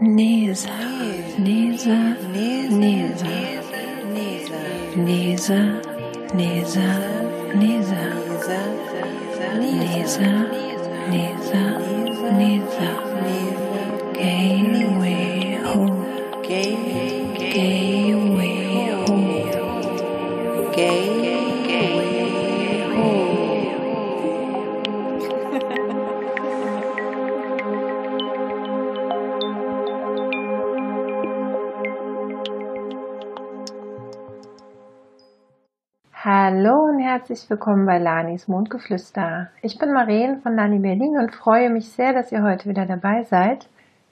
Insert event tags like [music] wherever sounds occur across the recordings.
Nisa, Nisa, Nisa, Nisa, Nisa, Nisa, Nisa, Nisa, Nisa, Nisa, Nisa, Neza, Gateway Home, Gateway. Herzlich willkommen bei Lanis Mondgeflüster. Ich bin Marien von Lani Berlin und freue mich sehr, dass ihr heute wieder dabei seid.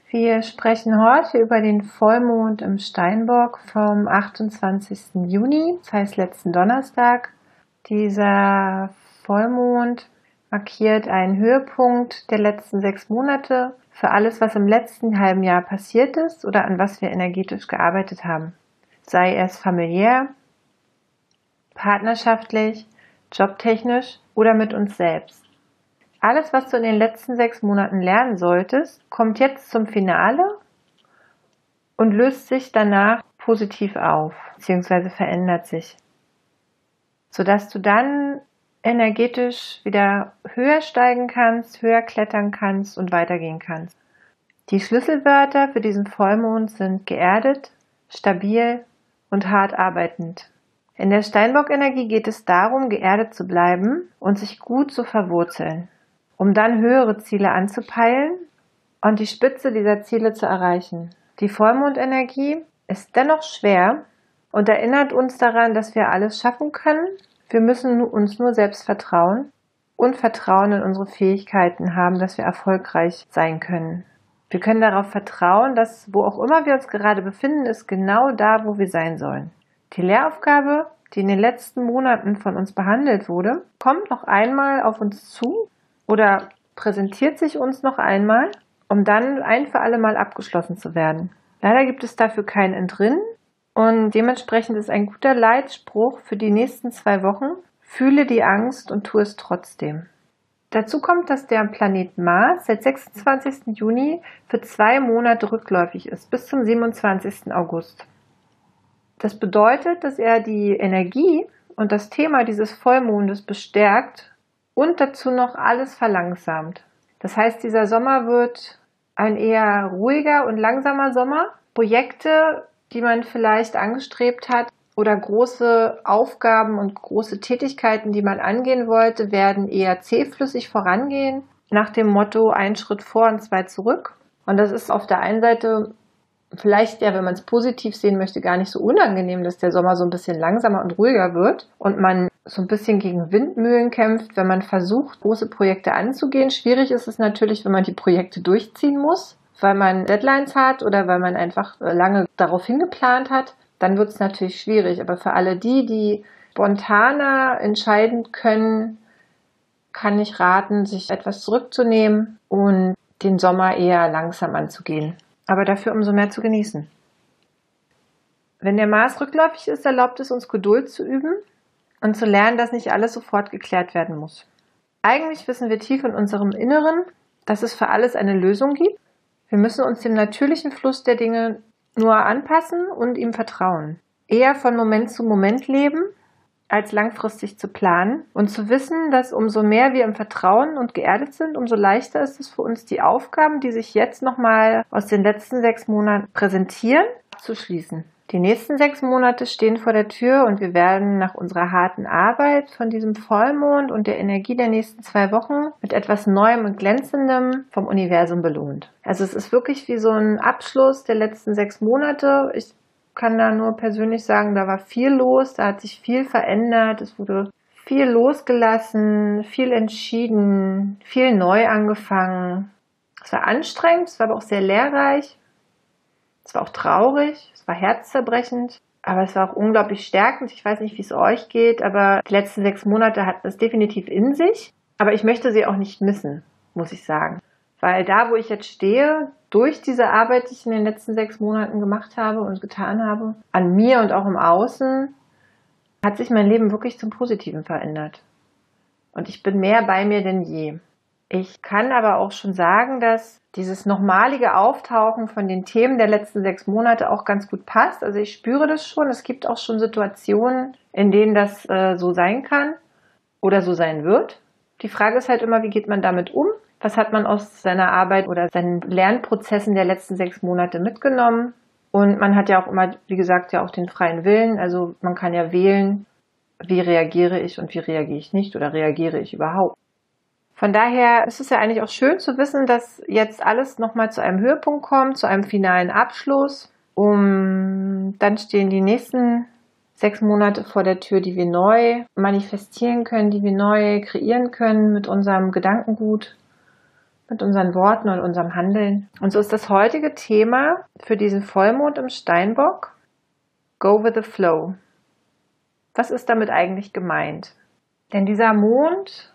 Wir sprechen heute über den Vollmond im Steinbock vom 28. Juni, das heißt letzten Donnerstag. Dieser Vollmond markiert einen Höhepunkt der letzten sechs Monate für alles, was im letzten halben Jahr passiert ist oder an was wir energetisch gearbeitet haben. Sei es familiär, partnerschaftlich, jobtechnisch oder mit uns selbst. Alles, was du in den letzten sechs Monaten lernen solltest, kommt jetzt zum Finale und löst sich danach positiv auf bzw. verändert sich, sodass du dann energetisch wieder höher steigen kannst, höher klettern kannst und weitergehen kannst. Die Schlüsselwörter für diesen Vollmond sind geerdet, stabil und hart arbeitend. In der Steinbock-Energie geht es darum, geerdet zu bleiben und sich gut zu verwurzeln, um dann höhere Ziele anzupeilen und die Spitze dieser Ziele zu erreichen. Die Vollmondenergie ist dennoch schwer und erinnert uns daran, dass wir alles schaffen können. Wir müssen uns nur selbst vertrauen und Vertrauen in unsere Fähigkeiten haben, dass wir erfolgreich sein können. Wir können darauf vertrauen, dass wo auch immer wir uns gerade befinden, ist genau da, wo wir sein sollen. Die Lehraufgabe, die in den letzten Monaten von uns behandelt wurde, kommt noch einmal auf uns zu oder präsentiert sich uns noch einmal, um dann ein für alle Mal abgeschlossen zu werden. Leider gibt es dafür kein Entrinnen und dementsprechend ist ein guter Leitspruch für die nächsten zwei Wochen, fühle die Angst und tu es trotzdem. Dazu kommt, dass der Planet Mars seit 26. Juni für zwei Monate rückläufig ist, bis zum 27. August. Das bedeutet, dass er die Energie und das Thema dieses Vollmondes bestärkt und dazu noch alles verlangsamt. Das heißt, dieser Sommer wird ein eher ruhiger und langsamer Sommer. Projekte, die man vielleicht angestrebt hat oder große Aufgaben und große Tätigkeiten, die man angehen wollte, werden eher zähflüssig vorangehen, nach dem Motto ein Schritt vor und zwei zurück. Und das ist auf der einen Seite vielleicht ja, wenn man es positiv sehen möchte, gar nicht so unangenehm, dass der Sommer so ein bisschen langsamer und ruhiger wird und man so ein bisschen gegen Windmühlen kämpft, wenn man versucht, große Projekte anzugehen. Schwierig ist es natürlich, wenn man die Projekte durchziehen muss, weil man Deadlines hat oder weil man einfach lange darauf hingeplant hat. Dann wird es natürlich schwierig. Aber für alle die, die spontaner entscheiden können, kann ich raten, sich etwas zurückzunehmen und den Sommer eher langsam anzugehen aber dafür umso mehr zu genießen. Wenn der Mars rückläufig ist, erlaubt es uns Geduld zu üben und zu lernen, dass nicht alles sofort geklärt werden muss. Eigentlich wissen wir tief in unserem Inneren, dass es für alles eine Lösung gibt. Wir müssen uns dem natürlichen Fluss der Dinge nur anpassen und ihm vertrauen. Eher von Moment zu Moment leben als langfristig zu planen und zu wissen, dass umso mehr wir im Vertrauen und geerdet sind, umso leichter ist es für uns, die Aufgaben, die sich jetzt nochmal aus den letzten sechs Monaten präsentieren, abzuschließen. Die nächsten sechs Monate stehen vor der Tür und wir werden nach unserer harten Arbeit von diesem Vollmond und der Energie der nächsten zwei Wochen mit etwas Neuem und Glänzendem vom Universum belohnt. Also es ist wirklich wie so ein Abschluss der letzten sechs Monate. Ich kann da nur persönlich sagen, da war viel los, da hat sich viel verändert, es wurde viel losgelassen, viel entschieden, viel neu angefangen. Es war anstrengend, es war aber auch sehr lehrreich. Es war auch traurig, es war herzzerbrechend, aber es war auch unglaublich stärkend. Ich weiß nicht, wie es euch geht, aber die letzten sechs Monate hatten es definitiv in sich. Aber ich möchte sie auch nicht missen, muss ich sagen. Weil da, wo ich jetzt stehe, durch diese Arbeit, die ich in den letzten sechs Monaten gemacht habe und getan habe, an mir und auch im Außen, hat sich mein Leben wirklich zum Positiven verändert. Und ich bin mehr bei mir denn je. Ich kann aber auch schon sagen, dass dieses nochmalige Auftauchen von den Themen der letzten sechs Monate auch ganz gut passt. Also ich spüre das schon. Es gibt auch schon Situationen, in denen das äh, so sein kann oder so sein wird. Die Frage ist halt immer, wie geht man damit um? Was hat man aus seiner Arbeit oder seinen Lernprozessen der letzten sechs Monate mitgenommen? Und man hat ja auch immer, wie gesagt, ja auch den freien Willen. Also man kann ja wählen, wie reagiere ich und wie reagiere ich nicht oder reagiere ich überhaupt. Von daher ist es ja eigentlich auch schön zu wissen, dass jetzt alles nochmal zu einem Höhepunkt kommt, zu einem finalen Abschluss. Um, dann stehen die nächsten sechs Monate vor der Tür, die wir neu manifestieren können, die wir neu kreieren können mit unserem Gedankengut, mit unseren Worten und unserem Handeln. Und so ist das heutige Thema für diesen Vollmond im Steinbock Go with the Flow. Was ist damit eigentlich gemeint? Denn dieser Mond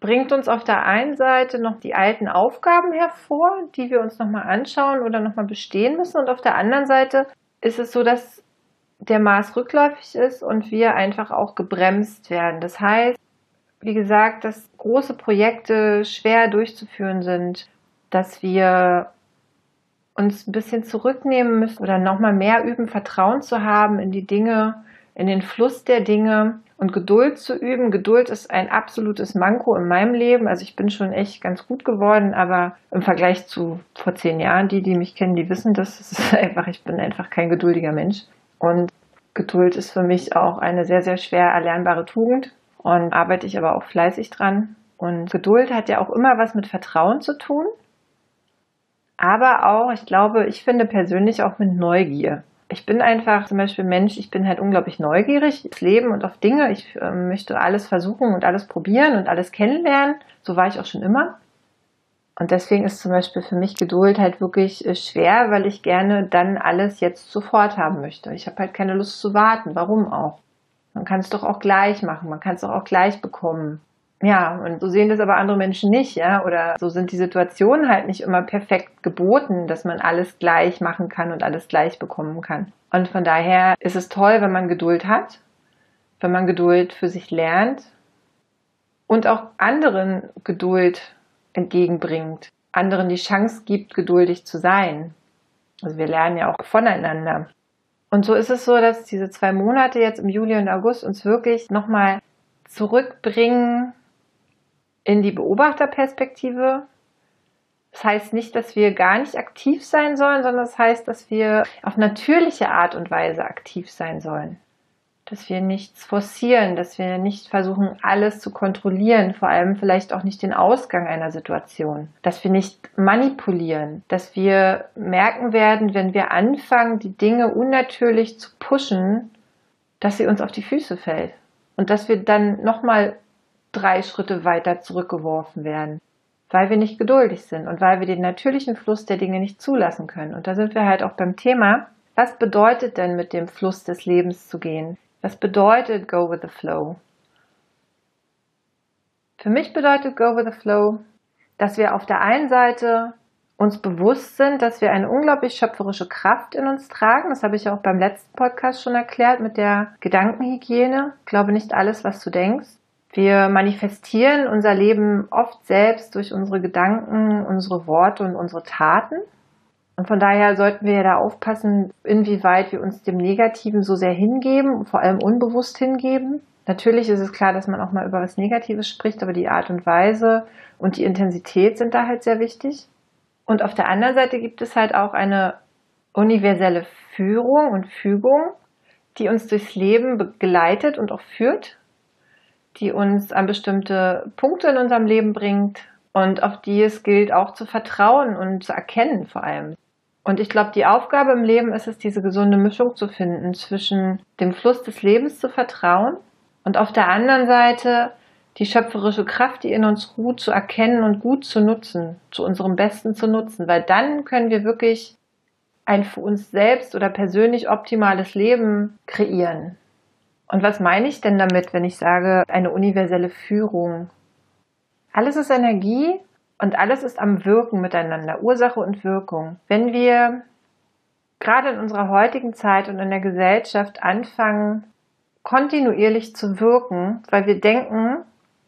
bringt uns auf der einen Seite noch die alten Aufgaben hervor, die wir uns nochmal anschauen oder nochmal bestehen müssen. Und auf der anderen Seite ist es so, dass der Mars rückläufig ist und wir einfach auch gebremst werden. Das heißt, wie gesagt, dass große Projekte schwer durchzuführen sind, dass wir uns ein bisschen zurücknehmen müssen oder nochmal mehr üben, Vertrauen zu haben in die Dinge, in den Fluss der Dinge und Geduld zu üben. Geduld ist ein absolutes Manko in meinem Leben. Also ich bin schon echt ganz gut geworden, aber im Vergleich zu vor zehn Jahren, die, die mich kennen, die wissen, das ist [laughs] einfach, ich bin einfach kein geduldiger Mensch. Und Geduld ist für mich auch eine sehr, sehr schwer erlernbare Tugend und arbeite ich aber auch fleißig dran. Und Geduld hat ja auch immer was mit Vertrauen zu tun, aber auch, ich glaube, ich finde persönlich auch mit Neugier. Ich bin einfach zum Beispiel Mensch, ich bin halt unglaublich neugierig aufs Leben und auf Dinge. Ich äh, möchte alles versuchen und alles probieren und alles kennenlernen. So war ich auch schon immer. Und deswegen ist zum Beispiel für mich Geduld halt wirklich äh, schwer, weil ich gerne dann alles jetzt sofort haben möchte. Ich habe halt keine Lust zu warten. Warum auch? Man kann es doch auch gleich machen, man kann es doch auch gleich bekommen. Ja, und so sehen das aber andere Menschen nicht, ja, oder so sind die Situationen halt nicht immer perfekt geboten, dass man alles gleich machen kann und alles gleich bekommen kann. Und von daher ist es toll, wenn man Geduld hat, wenn man Geduld für sich lernt und auch anderen Geduld entgegenbringt, anderen die Chance gibt, geduldig zu sein. Also wir lernen ja auch voneinander. Und so ist es so, dass diese zwei Monate jetzt im Juli und August uns wirklich nochmal zurückbringen in die Beobachterperspektive. Das heißt nicht, dass wir gar nicht aktiv sein sollen, sondern das heißt, dass wir auf natürliche Art und Weise aktiv sein sollen dass wir nichts forcieren, dass wir nicht versuchen, alles zu kontrollieren, vor allem vielleicht auch nicht den Ausgang einer Situation, dass wir nicht manipulieren, dass wir merken werden, wenn wir anfangen, die Dinge unnatürlich zu pushen, dass sie uns auf die Füße fällt und dass wir dann nochmal drei Schritte weiter zurückgeworfen werden, weil wir nicht geduldig sind und weil wir den natürlichen Fluss der Dinge nicht zulassen können. Und da sind wir halt auch beim Thema, was bedeutet denn mit dem Fluss des Lebens zu gehen? Was bedeutet Go with the Flow? Für mich bedeutet Go with the Flow, dass wir auf der einen Seite uns bewusst sind, dass wir eine unglaublich schöpferische Kraft in uns tragen. Das habe ich auch beim letzten Podcast schon erklärt mit der Gedankenhygiene. Ich glaube nicht alles, was du denkst. Wir manifestieren unser Leben oft selbst durch unsere Gedanken, unsere Worte und unsere Taten. Und von daher sollten wir ja da aufpassen, inwieweit wir uns dem Negativen so sehr hingeben, vor allem unbewusst hingeben. Natürlich ist es klar, dass man auch mal über was Negatives spricht, aber die Art und Weise und die Intensität sind da halt sehr wichtig. Und auf der anderen Seite gibt es halt auch eine universelle Führung und Fügung, die uns durchs Leben begleitet und auch führt, die uns an bestimmte Punkte in unserem Leben bringt und auf die es gilt auch zu vertrauen und zu erkennen vor allem. Und ich glaube, die Aufgabe im Leben ist es, diese gesunde Mischung zu finden zwischen dem Fluss des Lebens zu vertrauen und auf der anderen Seite die schöpferische Kraft, die in uns ruht, zu erkennen und gut zu nutzen, zu unserem Besten zu nutzen, weil dann können wir wirklich ein für uns selbst oder persönlich optimales Leben kreieren. Und was meine ich denn damit, wenn ich sage, eine universelle Führung? Alles ist Energie und alles ist am Wirken miteinander, Ursache und Wirkung. Wenn wir gerade in unserer heutigen Zeit und in der Gesellschaft anfangen, kontinuierlich zu wirken, weil wir denken,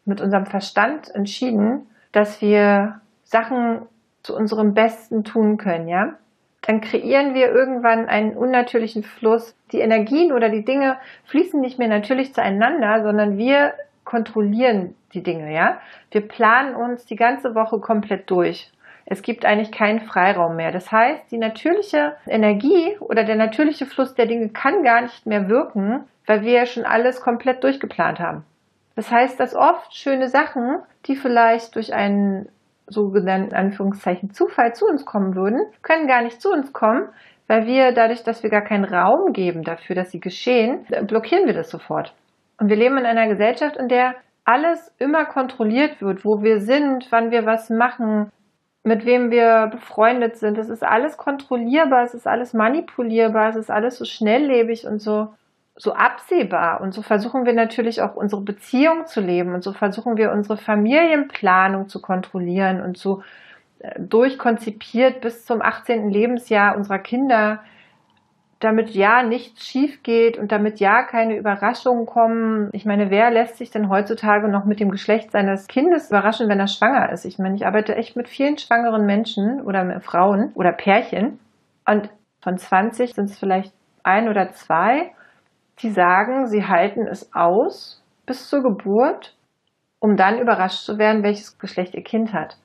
mit unserem Verstand entschieden, dass wir Sachen zu unserem Besten tun können, ja, dann kreieren wir irgendwann einen unnatürlichen Fluss. Die Energien oder die Dinge fließen nicht mehr natürlich zueinander, sondern wir kontrollieren die Dinge, ja. Wir planen uns die ganze Woche komplett durch. Es gibt eigentlich keinen Freiraum mehr. Das heißt, die natürliche Energie oder der natürliche Fluss der Dinge kann gar nicht mehr wirken, weil wir ja schon alles komplett durchgeplant haben. Das heißt, dass oft schöne Sachen, die vielleicht durch einen sogenannten Anführungszeichen Zufall zu uns kommen würden, können gar nicht zu uns kommen, weil wir dadurch, dass wir gar keinen Raum geben dafür, dass sie geschehen, blockieren wir das sofort. Und wir leben in einer Gesellschaft, in der alles immer kontrolliert wird, wo wir sind, wann wir was machen, mit wem wir befreundet sind. Es ist alles kontrollierbar, es ist alles manipulierbar, es ist alles so schnelllebig und so, so absehbar. Und so versuchen wir natürlich auch unsere Beziehung zu leben und so versuchen wir unsere Familienplanung zu kontrollieren und so äh, durchkonzipiert bis zum 18. Lebensjahr unserer Kinder damit ja nichts schief geht und damit ja keine Überraschungen kommen. Ich meine, wer lässt sich denn heutzutage noch mit dem Geschlecht seines Kindes überraschen, wenn er schwanger ist? Ich meine, ich arbeite echt mit vielen schwangeren Menschen oder Frauen oder Pärchen und von 20 sind es vielleicht ein oder zwei, die sagen, sie halten es aus bis zur Geburt, um dann überrascht zu werden, welches Geschlecht ihr Kind hat.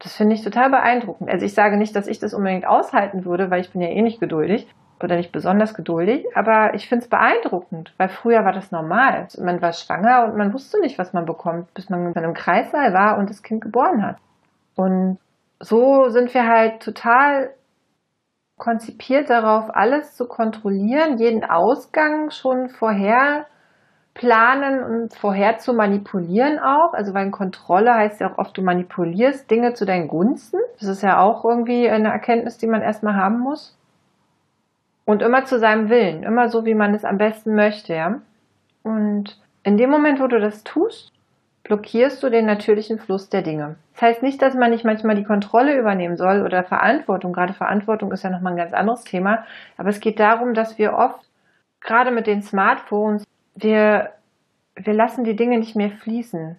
Das finde ich total beeindruckend. Also ich sage nicht, dass ich das unbedingt aushalten würde, weil ich bin ja eh nicht geduldig oder nicht besonders geduldig, aber ich finde es beeindruckend, weil früher war das normal. Man war schwanger und man wusste nicht, was man bekommt, bis man im Kreissaal war und das Kind geboren hat. Und so sind wir halt total konzipiert darauf, alles zu kontrollieren, jeden Ausgang schon vorher planen und vorher zu manipulieren auch. Also weil Kontrolle heißt ja auch oft, du manipulierst Dinge zu deinen Gunsten. Das ist ja auch irgendwie eine Erkenntnis, die man erstmal haben muss. Und immer zu seinem Willen, immer so, wie man es am besten möchte, ja. Und in dem Moment, wo du das tust, blockierst du den natürlichen Fluss der Dinge. Das heißt nicht, dass man nicht manchmal die Kontrolle übernehmen soll oder Verantwortung. Gerade Verantwortung ist ja nochmal ein ganz anderes Thema. Aber es geht darum, dass wir oft, gerade mit den Smartphones, wir, wir lassen die Dinge nicht mehr fließen.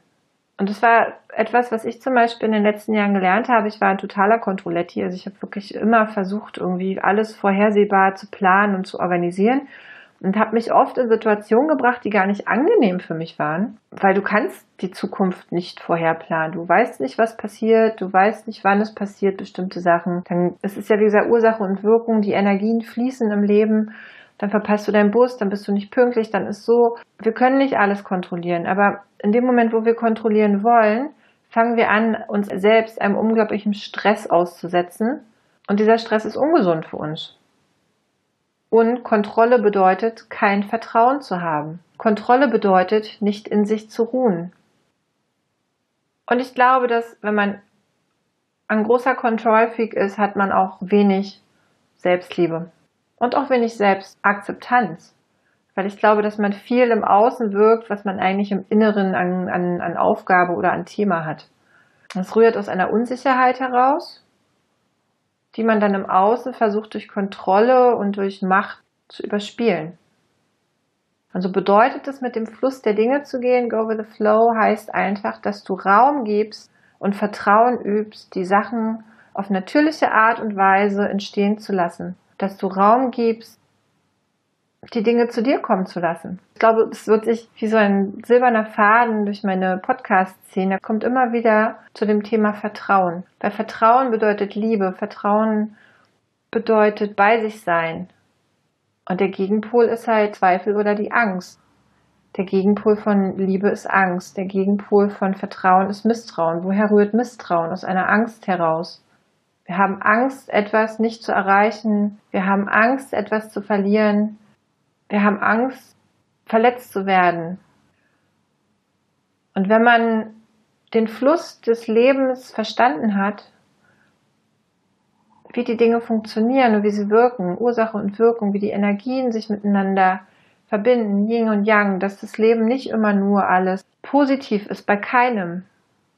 Und das war etwas, was ich zum Beispiel in den letzten Jahren gelernt habe. Ich war ein totaler Kontrolletti. Also ich habe wirklich immer versucht, irgendwie alles vorhersehbar zu planen und zu organisieren und habe mich oft in Situationen gebracht, die gar nicht angenehm für mich waren, weil du kannst die Zukunft nicht vorherplanen. Du weißt nicht, was passiert, du weißt nicht, wann es passiert, bestimmte Sachen. Dann ist es ja wie gesagt Ursache und Wirkung, die Energien fließen im Leben dann verpasst du deinen Bus, dann bist du nicht pünktlich, dann ist so. Wir können nicht alles kontrollieren, aber in dem Moment, wo wir kontrollieren wollen, fangen wir an, uns selbst einem unglaublichen Stress auszusetzen. Und dieser Stress ist ungesund für uns. Und Kontrolle bedeutet, kein Vertrauen zu haben. Kontrolle bedeutet, nicht in sich zu ruhen. Und ich glaube, dass wenn man ein großer Control-Freak ist, hat man auch wenig Selbstliebe und auch wenig Selbstakzeptanz. Weil ich glaube, dass man viel im Außen wirkt, was man eigentlich im Inneren an, an, an Aufgabe oder an Thema hat. Das rührt aus einer Unsicherheit heraus, die man dann im Außen versucht durch Kontrolle und durch Macht zu überspielen. Also bedeutet es, mit dem Fluss der Dinge zu gehen, go with the flow, heißt einfach, dass du Raum gibst und Vertrauen übst, die Sachen auf natürliche Art und Weise entstehen zu lassen dass du Raum gibst, die Dinge zu dir kommen zu lassen. Ich glaube, es wird sich wie so ein silberner Faden durch meine Podcast-Szene, kommt immer wieder zu dem Thema Vertrauen. Weil Vertrauen bedeutet Liebe, Vertrauen bedeutet bei sich sein. Und der Gegenpol ist halt Zweifel oder die Angst. Der Gegenpol von Liebe ist Angst. Der Gegenpol von Vertrauen ist Misstrauen. Woher rührt Misstrauen? Aus einer Angst heraus. Wir haben Angst, etwas nicht zu erreichen. Wir haben Angst, etwas zu verlieren. Wir haben Angst, verletzt zu werden. Und wenn man den Fluss des Lebens verstanden hat, wie die Dinge funktionieren und wie sie wirken, Ursache und Wirkung, wie die Energien sich miteinander verbinden, Yin und Yang, dass das Leben nicht immer nur alles positiv ist, bei keinem,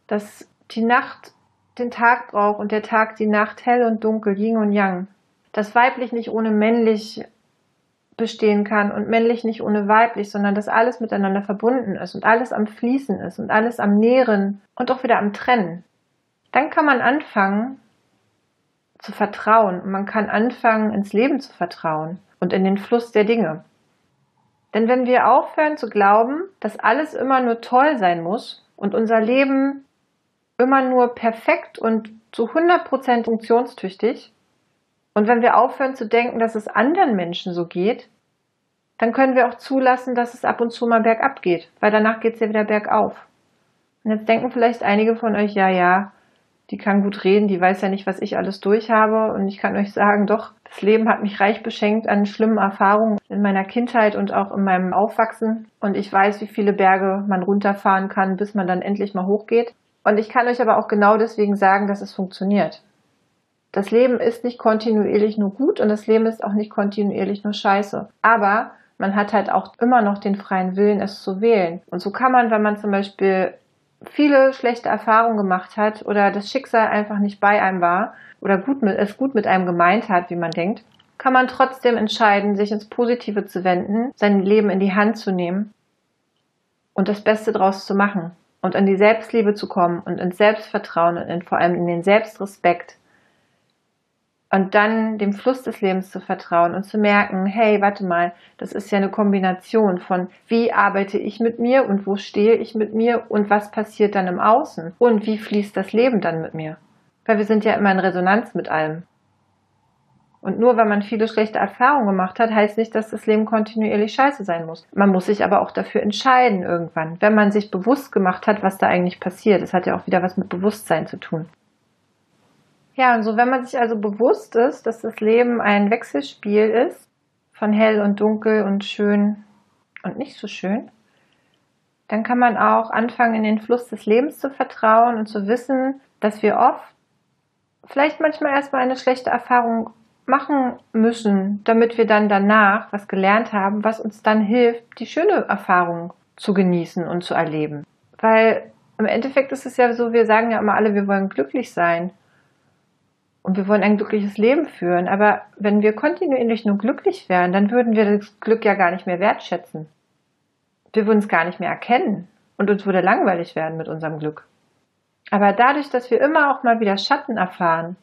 dass die Nacht den Tag braucht und der Tag die Nacht, hell und dunkel, Yin und Yang. Dass weiblich nicht ohne männlich bestehen kann und männlich nicht ohne weiblich, sondern dass alles miteinander verbunden ist und alles am Fließen ist und alles am Nähren und auch wieder am Trennen. dann kann man anfangen zu vertrauen und man kann anfangen ins Leben zu vertrauen und in den Fluss der Dinge. Denn wenn wir aufhören zu glauben, dass alles immer nur toll sein muss und unser Leben immer nur perfekt und zu 100% funktionstüchtig, und wenn wir aufhören zu denken, dass es anderen Menschen so geht, dann können wir auch zulassen, dass es ab und zu mal bergab geht, weil danach geht es ja wieder bergauf. Und jetzt denken vielleicht einige von euch, ja, ja, die kann gut reden, die weiß ja nicht, was ich alles durch habe. Und ich kann euch sagen, doch, das Leben hat mich reich beschenkt an schlimmen Erfahrungen in meiner Kindheit und auch in meinem Aufwachsen. Und ich weiß, wie viele Berge man runterfahren kann, bis man dann endlich mal hochgeht. Und ich kann euch aber auch genau deswegen sagen, dass es funktioniert. Das Leben ist nicht kontinuierlich nur gut und das Leben ist auch nicht kontinuierlich nur scheiße. Aber man hat halt auch immer noch den freien Willen, es zu wählen. Und so kann man, wenn man zum Beispiel viele schlechte Erfahrungen gemacht hat oder das Schicksal einfach nicht bei einem war oder gut mit, es gut mit einem gemeint hat, wie man denkt, kann man trotzdem entscheiden, sich ins Positive zu wenden, sein Leben in die Hand zu nehmen und das Beste draus zu machen und in die Selbstliebe zu kommen und ins Selbstvertrauen und in, vor allem in den Selbstrespekt und dann dem Fluss des Lebens zu vertrauen und zu merken, hey, warte mal, das ist ja eine Kombination von, wie arbeite ich mit mir und wo stehe ich mit mir und was passiert dann im Außen und wie fließt das Leben dann mit mir. Weil wir sind ja immer in Resonanz mit allem. Und nur weil man viele schlechte Erfahrungen gemacht hat, heißt nicht, dass das Leben kontinuierlich scheiße sein muss. Man muss sich aber auch dafür entscheiden irgendwann, wenn man sich bewusst gemacht hat, was da eigentlich passiert. Es hat ja auch wieder was mit Bewusstsein zu tun. Ja, und so, wenn man sich also bewusst ist, dass das Leben ein Wechselspiel ist von hell und dunkel und schön und nicht so schön, dann kann man auch anfangen, in den Fluss des Lebens zu vertrauen und zu wissen, dass wir oft vielleicht manchmal erstmal eine schlechte Erfahrung machen müssen, damit wir dann danach was gelernt haben, was uns dann hilft, die schöne Erfahrung zu genießen und zu erleben. Weil im Endeffekt ist es ja so, wir sagen ja immer alle, wir wollen glücklich sein. Und wir wollen ein glückliches Leben führen. Aber wenn wir kontinuierlich nur glücklich wären, dann würden wir das Glück ja gar nicht mehr wertschätzen. Wir würden es gar nicht mehr erkennen. Und uns würde langweilig werden mit unserem Glück. Aber dadurch, dass wir immer auch mal wieder Schatten erfahren,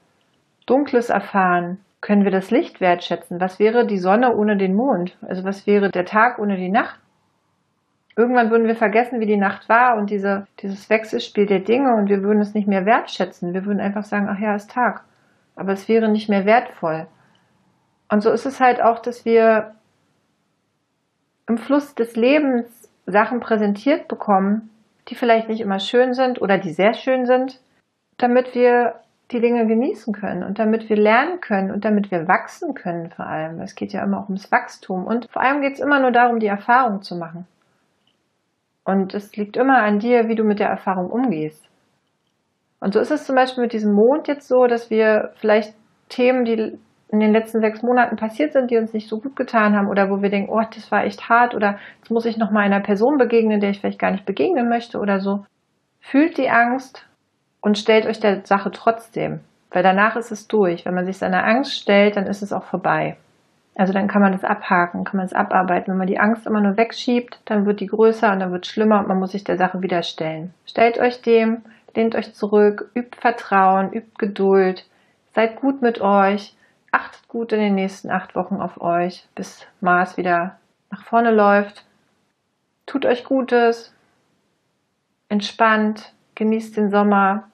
Dunkles erfahren, können wir das Licht wertschätzen. Was wäre die Sonne ohne den Mond? Also was wäre der Tag ohne die Nacht? Irgendwann würden wir vergessen, wie die Nacht war und diese, dieses Wechselspiel der Dinge und wir würden es nicht mehr wertschätzen. Wir würden einfach sagen, ach ja, ist Tag aber es wäre nicht mehr wertvoll. Und so ist es halt auch, dass wir im Fluss des Lebens Sachen präsentiert bekommen, die vielleicht nicht immer schön sind oder die sehr schön sind, damit wir die Dinge genießen können und damit wir lernen können und damit wir wachsen können vor allem. Es geht ja immer auch ums Wachstum und vor allem geht es immer nur darum, die Erfahrung zu machen. Und es liegt immer an dir, wie du mit der Erfahrung umgehst. Und so ist es zum Beispiel mit diesem Mond jetzt so, dass wir vielleicht Themen, die in den letzten sechs Monaten passiert sind, die uns nicht so gut getan haben oder wo wir denken, oh, das war echt hart oder jetzt muss ich noch mal einer Person begegnen, der ich vielleicht gar nicht begegnen möchte oder so. Fühlt die Angst und stellt euch der Sache trotzdem, weil danach ist es durch. Wenn man sich seiner Angst stellt, dann ist es auch vorbei. Also dann kann man das abhaken, kann man es abarbeiten. Wenn man die Angst immer nur wegschiebt, dann wird die größer und dann wird es schlimmer und man muss sich der Sache wieder stellen. Stellt euch dem, lehnt euch zurück, übt Vertrauen, übt Geduld, seid gut mit euch, achtet gut in den nächsten acht Wochen auf euch, bis Mars wieder nach vorne läuft. Tut euch Gutes, entspannt, genießt den Sommer.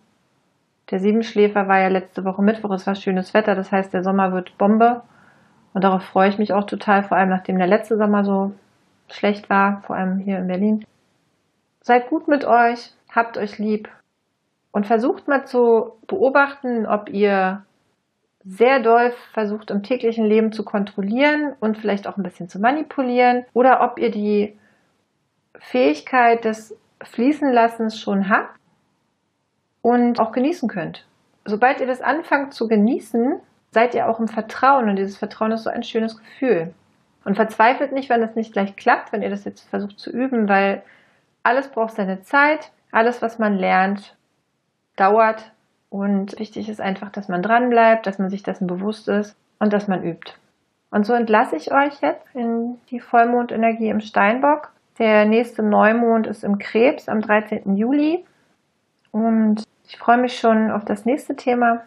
Der Siebenschläfer war ja letzte Woche Mittwoch, es war schönes Wetter, das heißt, der Sommer wird Bombe. Und darauf freue ich mich auch total, vor allem nachdem der letzte Sommer so schlecht war, vor allem hier in Berlin. Seid gut mit euch, habt euch lieb, und versucht mal zu beobachten, ob ihr sehr doll versucht im täglichen Leben zu kontrollieren und vielleicht auch ein bisschen zu manipulieren oder ob ihr die Fähigkeit des Fließenlassens schon habt und auch genießen könnt. Sobald ihr das anfangt zu genießen, seid ihr auch im Vertrauen und dieses Vertrauen ist so ein schönes Gefühl. Und verzweifelt nicht, wenn es nicht gleich klappt, wenn ihr das jetzt versucht zu üben, weil alles braucht seine Zeit. Alles, was man lernt, dauert. Und wichtig ist einfach, dass man dran bleibt, dass man sich dessen bewusst ist und dass man übt. Und so entlasse ich euch jetzt in die Vollmondenergie im Steinbock. Der nächste Neumond ist im Krebs am 13. Juli. Und Ich freue mich schon auf das nächste Thema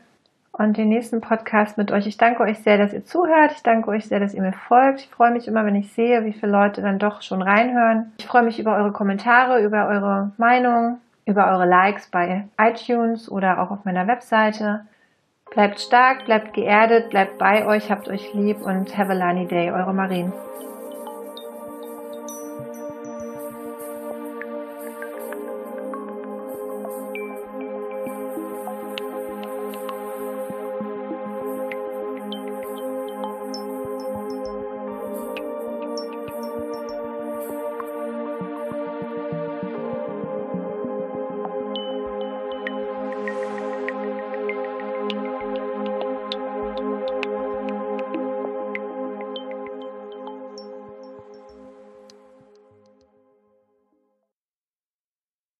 und den nächsten Podcast mit euch. Ich danke euch sehr, dass ihr zuhört. Ich danke euch sehr, dass ihr mir folgt. Ich freue mich immer, wenn ich sehe, wie viele Leute dann doch schon reinhören. Ich freue mich über eure Kommentare, über eure Meinung, über eure Likes bei iTunes oder auch auf meiner Webseite. Bleibt stark, bleibt geerdet, bleibt bei euch, habt euch lieb und have a lunny day. Eure Marien.